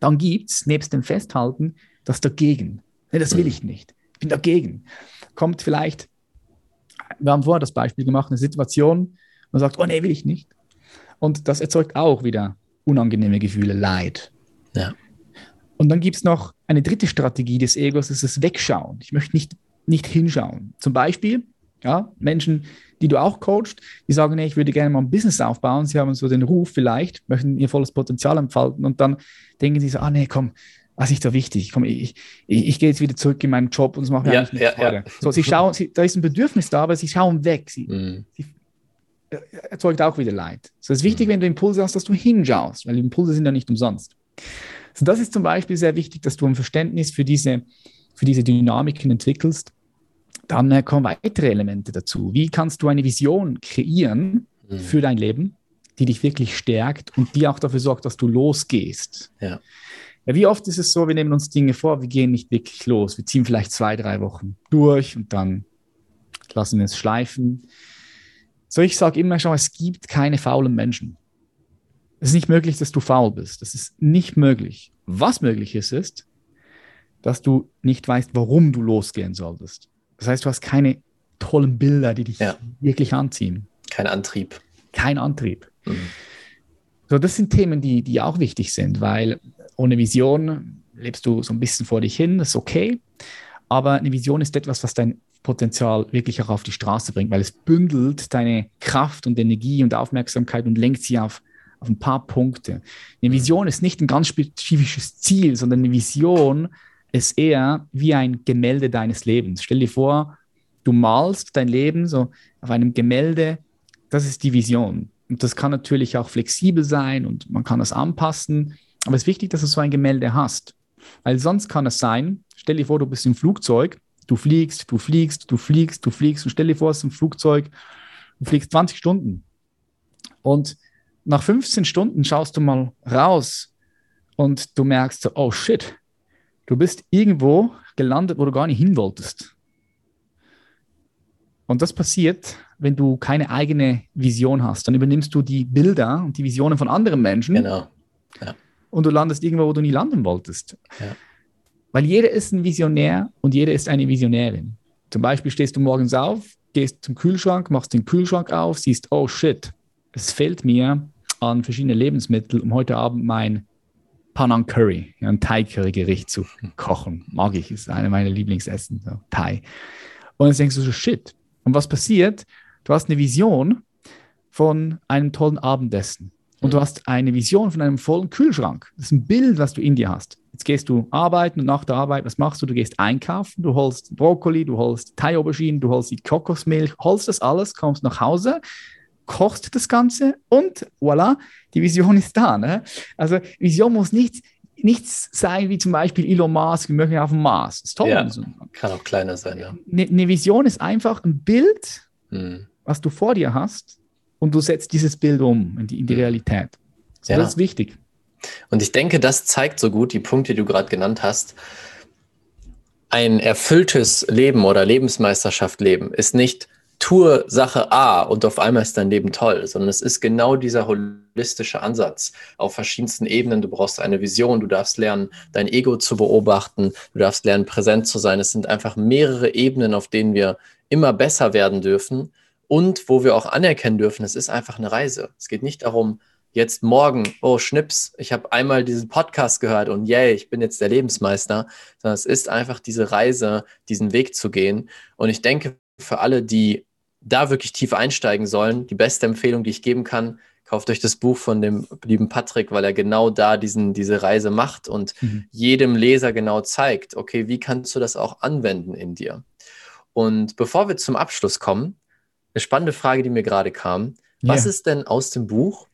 Dann gibt es nebst dem Festhalten das Dagegen. Nee, das will mhm. ich nicht. Ich bin dagegen. Kommt vielleicht, wir haben vorher das Beispiel gemacht, eine Situation, man sagt, oh nee, will ich nicht. Und das erzeugt auch wieder unangenehme Gefühle, Leid. Ja. Und dann gibt es noch eine dritte Strategie des Egos, das ist das Wegschauen. Ich möchte nicht, nicht hinschauen. Zum Beispiel, ja, Menschen, die du auch coachst, die sagen, nee, ich würde gerne mal ein Business aufbauen. Sie haben so den Ruf vielleicht, möchten ihr volles Potenzial entfalten und dann denken sie so, ah nee, komm, was ist da wichtig? Komm, ich, ich, ich gehe jetzt wieder zurück in meinen Job und es macht mir ja, nichts ja, ja. So, sie schauen, sie, da ist ein Bedürfnis da, aber sie schauen weg. Sie, mhm. sie äh, erzeugt auch wieder Leid. So es ist wichtig, mhm. wenn du Impulse hast, dass du hinschaust, weil Impulse sind ja nicht umsonst. So, das ist zum Beispiel sehr wichtig, dass du ein Verständnis für diese, für diese Dynamiken entwickelst. Dann äh, kommen weitere Elemente dazu. Wie kannst du eine Vision kreieren mhm. für dein Leben, die dich wirklich stärkt und die auch dafür sorgt, dass du losgehst? Ja. Ja, wie oft ist es so, wir nehmen uns Dinge vor, wir gehen nicht wirklich los. Wir ziehen vielleicht zwei, drei Wochen durch und dann lassen wir es schleifen. So, ich sage immer schon, es gibt keine faulen Menschen. Es ist nicht möglich, dass du faul bist. Das ist nicht möglich. Was möglich ist, ist, dass du nicht weißt, warum du losgehen solltest. Das heißt, du hast keine tollen Bilder, die dich ja. wirklich anziehen. Kein Antrieb. Kein Antrieb. Mhm. So, das sind Themen, die, die auch wichtig sind, weil ohne Vision lebst du so ein bisschen vor dich hin, das ist okay. Aber eine Vision ist etwas, was dein Potenzial wirklich auch auf die Straße bringt, weil es bündelt deine Kraft und Energie und Aufmerksamkeit und lenkt sie auf, auf ein paar Punkte. Eine Vision ist nicht ein ganz spezifisches Ziel, sondern eine Vision ist eher wie ein Gemälde deines Lebens. Stell dir vor, du malst dein Leben so auf einem Gemälde, das ist die Vision. Und das kann natürlich auch flexibel sein und man kann das anpassen. Aber es ist wichtig, dass du so ein Gemälde hast. Weil sonst kann es sein, stell dir vor, du bist im Flugzeug, du fliegst, du fliegst, du fliegst, du fliegst und stell dir vor, es ist ein Flugzeug, du fliegst 20 Stunden. Und nach 15 Stunden schaust du mal raus und du merkst so, oh shit, du bist irgendwo gelandet, wo du gar nicht hin wolltest. Und das passiert, wenn du keine eigene Vision hast. Dann übernimmst du die Bilder und die Visionen von anderen Menschen. Genau. Ja. Und du landest irgendwo, wo du nie landen wolltest. Ja. Weil jeder ist ein Visionär und jeder ist eine Visionärin. Zum Beispiel stehst du morgens auf, gehst zum Kühlschrank, machst den Kühlschrank auf, siehst, oh shit, es fehlt mir an verschiedene Lebensmittel, um heute Abend mein Panang Curry, ein Thai-Curry-Gericht zu kochen. Mag ich, ist eine meiner Lieblingsessen, so, Thai. Und dann denkst du so, shit. Und was passiert? Du hast eine Vision von einem tollen Abendessen. Und du hast eine Vision von einem vollen Kühlschrank. Das ist ein Bild, was du in dir hast. Jetzt gehst du arbeiten und nach der Arbeit, was machst du? Du gehst einkaufen, du holst Brokkoli, du holst Thai-Auberginen, du holst die Kokosmilch, holst das alles, kommst nach Hause, kochst das Ganze und voilà, die Vision ist da. Ne? Also Vision muss nichts, nichts sein wie zum Beispiel Elon Musk, wir möchten auf dem Mars. Ist toll. Ja, kann auch kleiner sein, ja. Eine ne Vision ist einfach ein Bild, hm. was du vor dir hast und du setzt dieses Bild um in die, in die hm. Realität. So, ja. Das ist wichtig. Und ich denke, das zeigt so gut die Punkte, die du gerade genannt hast. Ein erfülltes Leben oder Lebensmeisterschaft leben ist nicht tue Sache A und auf einmal ist dein Leben toll, sondern es ist genau dieser holistische Ansatz auf verschiedensten Ebenen. Du brauchst eine Vision, du darfst lernen, dein Ego zu beobachten, du darfst lernen, präsent zu sein. Es sind einfach mehrere Ebenen, auf denen wir immer besser werden dürfen und wo wir auch anerkennen dürfen, es ist einfach eine Reise. Es geht nicht darum, jetzt morgen, oh Schnips, ich habe einmal diesen Podcast gehört und yay, ich bin jetzt der Lebensmeister, sondern es ist einfach diese Reise, diesen Weg zu gehen. Und ich denke, für alle, die da wirklich tief einsteigen sollen, die beste Empfehlung, die ich geben kann, kauft euch das Buch von dem lieben Patrick, weil er genau da diesen, diese Reise macht und mhm. jedem Leser genau zeigt, okay, wie kannst du das auch anwenden in dir? Und bevor wir zum Abschluss kommen, eine spannende Frage, die mir gerade kam. Yeah. Was ist denn aus dem Buch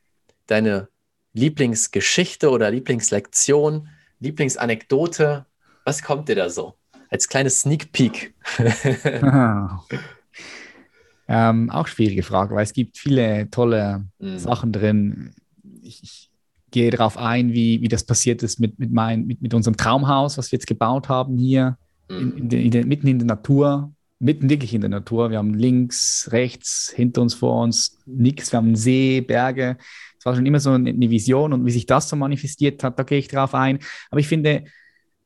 deine Lieblingsgeschichte oder Lieblingslektion, Lieblingsanekdote? Was kommt dir da so? Als kleines Sneak Peek. [laughs] ähm, auch schwierige Frage, weil es gibt viele tolle mhm. Sachen drin. Ich, ich, gehe darauf ein, wie, wie das passiert ist mit, mit, mein, mit, mit unserem Traumhaus, was wir jetzt gebaut haben hier, mhm. in, in, in mitten in der Natur, mitten wirklich in der Natur. Wir haben links, rechts, hinter uns, vor uns nichts. Wir haben See, Berge. Es war schon immer so eine, eine Vision und wie sich das so manifestiert hat, da gehe ich drauf ein. Aber ich finde,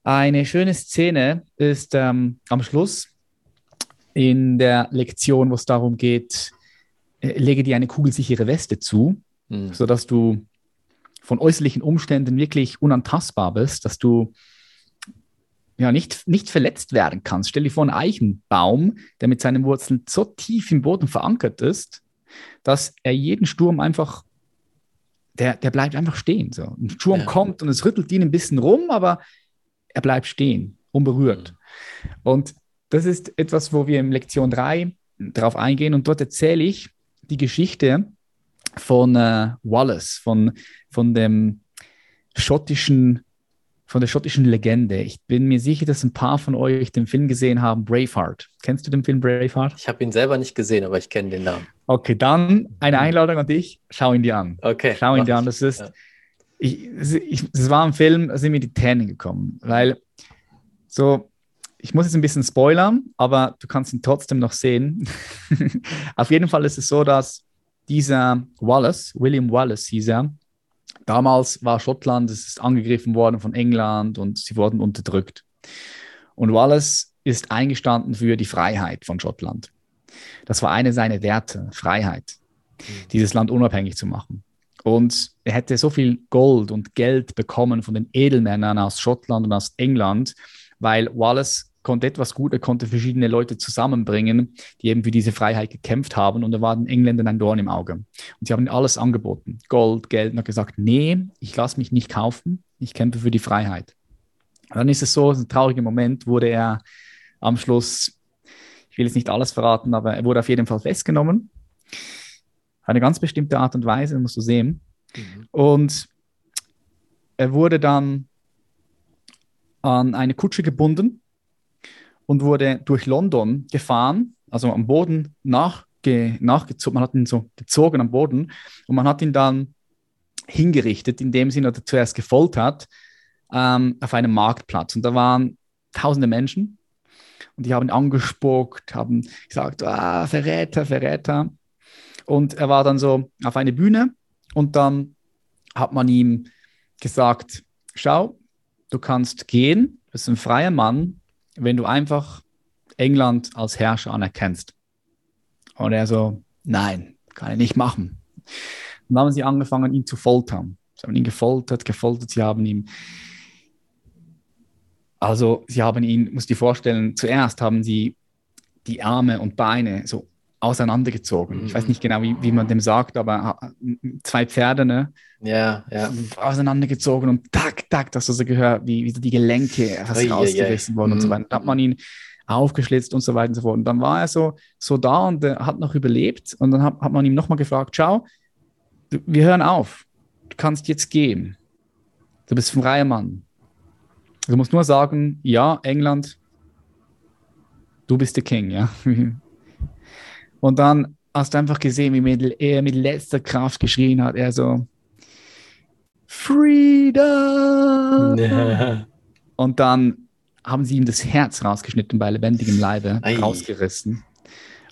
eine schöne Szene ist ähm, am Schluss in der Lektion, wo es darum geht, äh, lege dir eine kugelsichere Weste zu, mhm. sodass du von äußerlichen Umständen wirklich unantastbar bist, dass du ja, nicht, nicht verletzt werden kannst. Stell dir vor, einen Eichenbaum, der mit seinen Wurzeln so tief im Boden verankert ist, dass er jeden Sturm einfach, der, der bleibt einfach stehen. So. Ein Sturm ja. kommt und es rüttelt ihn ein bisschen rum, aber er bleibt stehen, unberührt. Mhm. Und das ist etwas, wo wir in Lektion 3 darauf eingehen und dort erzähle ich die Geschichte von äh, Wallace, von, von dem schottischen von der schottischen Legende. Ich bin mir sicher, dass ein paar von euch den Film gesehen haben, Braveheart. Kennst du den Film Braveheart? Ich habe ihn selber nicht gesehen, aber ich kenne den Namen. Okay, dann eine Einladung an dich. Schau ihn dir an. Okay. Schau ihn dir an. Das ist, ja. ich, ich, das war ein Film, da sind mir die Tränen gekommen, weil so, ich muss jetzt ein bisschen spoilern, aber du kannst ihn trotzdem noch sehen. [laughs] Auf jeden Fall ist es so, dass dieser Wallace, William Wallace hieß er, Damals war Schottland, es ist angegriffen worden von England und sie wurden unterdrückt. Und Wallace ist eingestanden für die Freiheit von Schottland. Das war eine seiner Werte, Freiheit, mhm. dieses Land unabhängig zu machen. Und er hätte so viel Gold und Geld bekommen von den Edelmännern aus Schottland und aus England, weil Wallace konnte etwas gut, er konnte verschiedene Leute zusammenbringen, die eben für diese Freiheit gekämpft haben und er war den Engländern ein Dorn im Auge. Und sie haben alles angeboten, Gold, Geld, und er hat gesagt, nee, ich lasse mich nicht kaufen, ich kämpfe für die Freiheit. Und dann ist es so, ein trauriger Moment, wurde er am Schluss, ich will jetzt nicht alles verraten, aber er wurde auf jeden Fall festgenommen. Eine ganz bestimmte Art und Weise, musst du sehen. Mhm. Und er wurde dann an eine Kutsche gebunden und wurde durch London gefahren, also am Boden nachge nachgezogen. Man hat ihn so gezogen am Boden und man hat ihn dann hingerichtet, in dem Sinne, dass er zuerst gefoltert ähm, auf einem Marktplatz. Und da waren tausende Menschen Und die haben angespuckt, haben gesagt, ah, Verräter, Verräter. Und er war dann so auf eine Bühne und dann hat man ihm gesagt, schau, du kannst gehen, du bist ein freier Mann, wenn du einfach England als Herrscher anerkennst. Und er so, nein, kann ich nicht machen. Und dann haben sie angefangen, ihn zu foltern. Sie haben ihn gefoltert, gefoltert, sie haben ihm also sie haben ihn, muss ich dir vorstellen, zuerst haben sie die Arme und Beine so auseinandergezogen. Ich weiß mhm. nicht genau, wie, wie man dem sagt, aber zwei Pferde, ne? Ja, ja. Auseinandergezogen und tak, tak, dass du so gehört, wie, wie die Gelenke fast oh, rausgerissen wurden mhm. und so weiter. Da hat man ihn aufgeschlitzt und so weiter und so fort. Und dann war er so, so da und äh, hat noch überlebt. Und dann hat, hat man ihm nochmal gefragt, schau, du, wir hören auf. Du kannst jetzt gehen. Du bist ein freier Mann. Du musst nur sagen, ja, England, du bist der King, ja. [laughs] Und dann hast du einfach gesehen, wie er mit letzter Kraft geschrien hat. Er so, Freedom! Ja. Und dann haben sie ihm das Herz rausgeschnitten bei lebendigem Leibe, Ei. rausgerissen.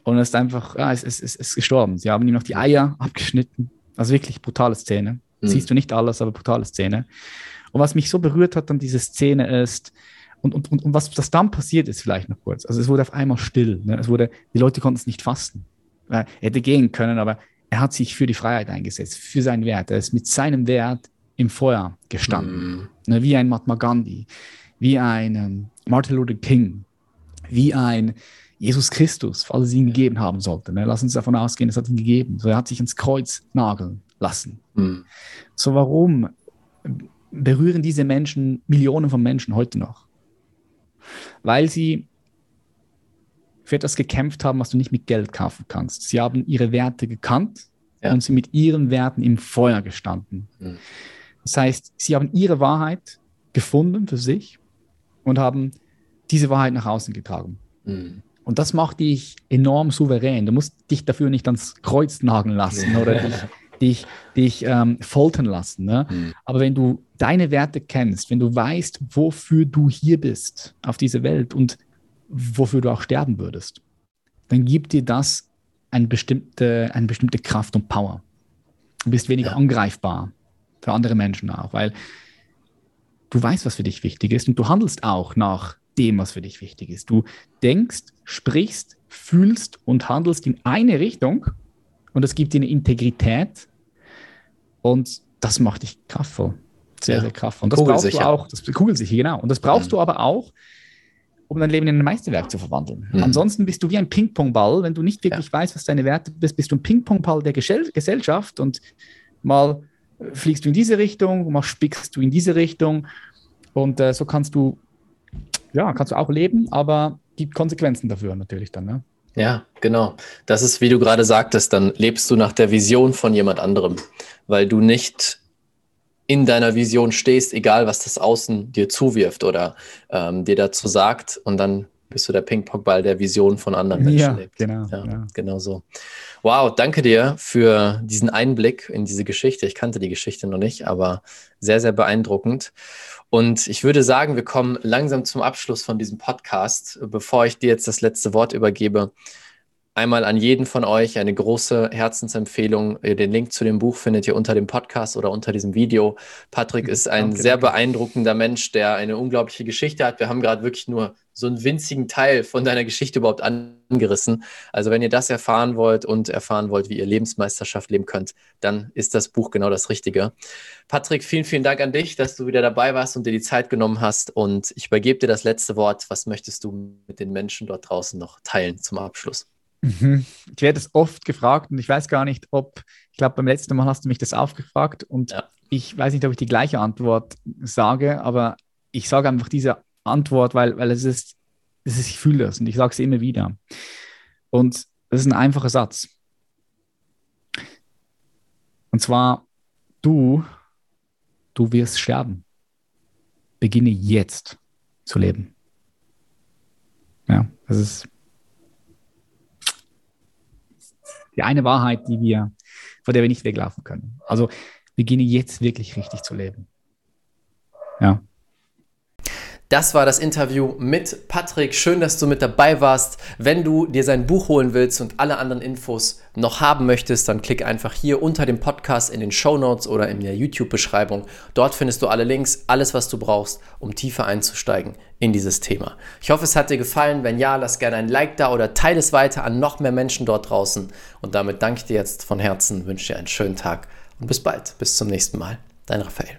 Und er ist einfach, ja, es ist, ist, ist gestorben. Sie haben ihm noch die Eier abgeschnitten. Also wirklich brutale Szene. Mhm. Siehst du nicht alles, aber brutale Szene. Und was mich so berührt hat an dieser Szene ist, und, und, und, und was das dann passiert ist, vielleicht noch kurz. Also es wurde auf einmal still. Ne? Es wurde, die Leute konnten es nicht fassen. Er hätte gehen können, aber er hat sich für die Freiheit eingesetzt, für seinen Wert. Er ist mit seinem Wert im Feuer gestanden. Mm. Ne? Wie ein Mahatma Gandhi, wie ein ähm, Martin Luther King, wie ein Jesus Christus, falls es ihn gegeben haben sollte. Ne? Lass uns davon ausgehen, es hat ihn gegeben. So, er hat sich ins Kreuz nageln lassen. Mm. So, warum berühren diese Menschen Millionen von Menschen heute noch. Weil sie für etwas gekämpft haben, was du nicht mit Geld kaufen kannst. Sie haben ihre Werte gekannt ja. und sind mit ihren Werten im Feuer gestanden. Mhm. Das heißt, sie haben ihre Wahrheit gefunden für sich und haben diese Wahrheit nach außen getragen. Mhm. Und das macht dich enorm souverän. Du musst dich dafür nicht ans Kreuz nageln lassen oder [laughs] dich dich, dich ähm, foltern lassen. Ne? Mhm. Aber wenn du deine Werte kennst, wenn du weißt, wofür du hier bist auf dieser Welt und wofür du auch sterben würdest, dann gibt dir das eine bestimmte, eine bestimmte Kraft und Power. Du bist weniger ja. angreifbar für andere Menschen auch, weil du weißt, was für dich wichtig ist und du handelst auch nach dem, was für dich wichtig ist. Du denkst, sprichst, fühlst und handelst in eine Richtung und es gibt dir eine Integrität und das macht dich kraftvoll. Sehr, ja. sehr kraftvoll. Und das brauchst du auch, das kugelsicher, genau. Und das brauchst mhm. du aber auch, um dein Leben in ein Meisterwerk zu verwandeln. Mhm. Ansonsten bist du wie ein Ping-Pong-Ball. Wenn du nicht wirklich ja. weißt, was deine Werte bist, bist du ein Ping-Pong-Ball der Gesellschaft und mal fliegst du in diese Richtung, mal spickst du in diese Richtung und äh, so kannst du, ja, kannst du auch leben, aber gibt Konsequenzen dafür natürlich dann. Ne? Ja, genau. Das ist, wie du gerade sagtest, dann lebst du nach der Vision von jemand anderem, weil du nicht in deiner Vision stehst, egal was das Außen dir zuwirft oder ähm, dir dazu sagt. Und dann bist du der Ping-Pong-Ball der Vision von anderen Menschen ja, lebt. Genau, ja, ja, genau so. Wow, danke dir für diesen Einblick in diese Geschichte. Ich kannte die Geschichte noch nicht, aber sehr, sehr beeindruckend. Und ich würde sagen, wir kommen langsam zum Abschluss von diesem Podcast. Bevor ich dir jetzt das letzte Wort übergebe, einmal an jeden von euch eine große Herzensempfehlung. Den Link zu dem Buch findet ihr unter dem Podcast oder unter diesem Video. Patrick ist ein danke, sehr danke. beeindruckender Mensch, der eine unglaubliche Geschichte hat. Wir haben gerade wirklich nur so einen winzigen Teil von deiner Geschichte überhaupt angerissen. Also wenn ihr das erfahren wollt und erfahren wollt, wie ihr Lebensmeisterschaft leben könnt, dann ist das Buch genau das Richtige. Patrick, vielen, vielen Dank an dich, dass du wieder dabei warst und dir die Zeit genommen hast. Und ich übergebe dir das letzte Wort. Was möchtest du mit den Menschen dort draußen noch teilen zum Abschluss? Mhm. Ich werde es oft gefragt und ich weiß gar nicht, ob, ich glaube, beim letzten Mal hast du mich das aufgefragt und ja. ich weiß nicht, ob ich die gleiche Antwort sage, aber ich sage einfach diese Antwort, weil, weil es ist, es ist ich fühle das und ich sage es immer wieder. Und das ist ein einfacher Satz. Und zwar, du, du wirst sterben. Beginne jetzt zu leben. Ja, das ist die eine Wahrheit, die wir, vor der wir nicht weglaufen können. Also beginne jetzt wirklich richtig zu leben. Ja. Das war das Interview mit Patrick. Schön, dass du mit dabei warst. Wenn du dir sein Buch holen willst und alle anderen Infos noch haben möchtest, dann klick einfach hier unter dem Podcast in den Show Notes oder in der YouTube-Beschreibung. Dort findest du alle Links, alles, was du brauchst, um tiefer einzusteigen in dieses Thema. Ich hoffe, es hat dir gefallen. Wenn ja, lass gerne ein Like da oder teile es weiter an noch mehr Menschen dort draußen. Und damit danke ich dir jetzt von Herzen, wünsche dir einen schönen Tag und bis bald. Bis zum nächsten Mal. Dein Raphael.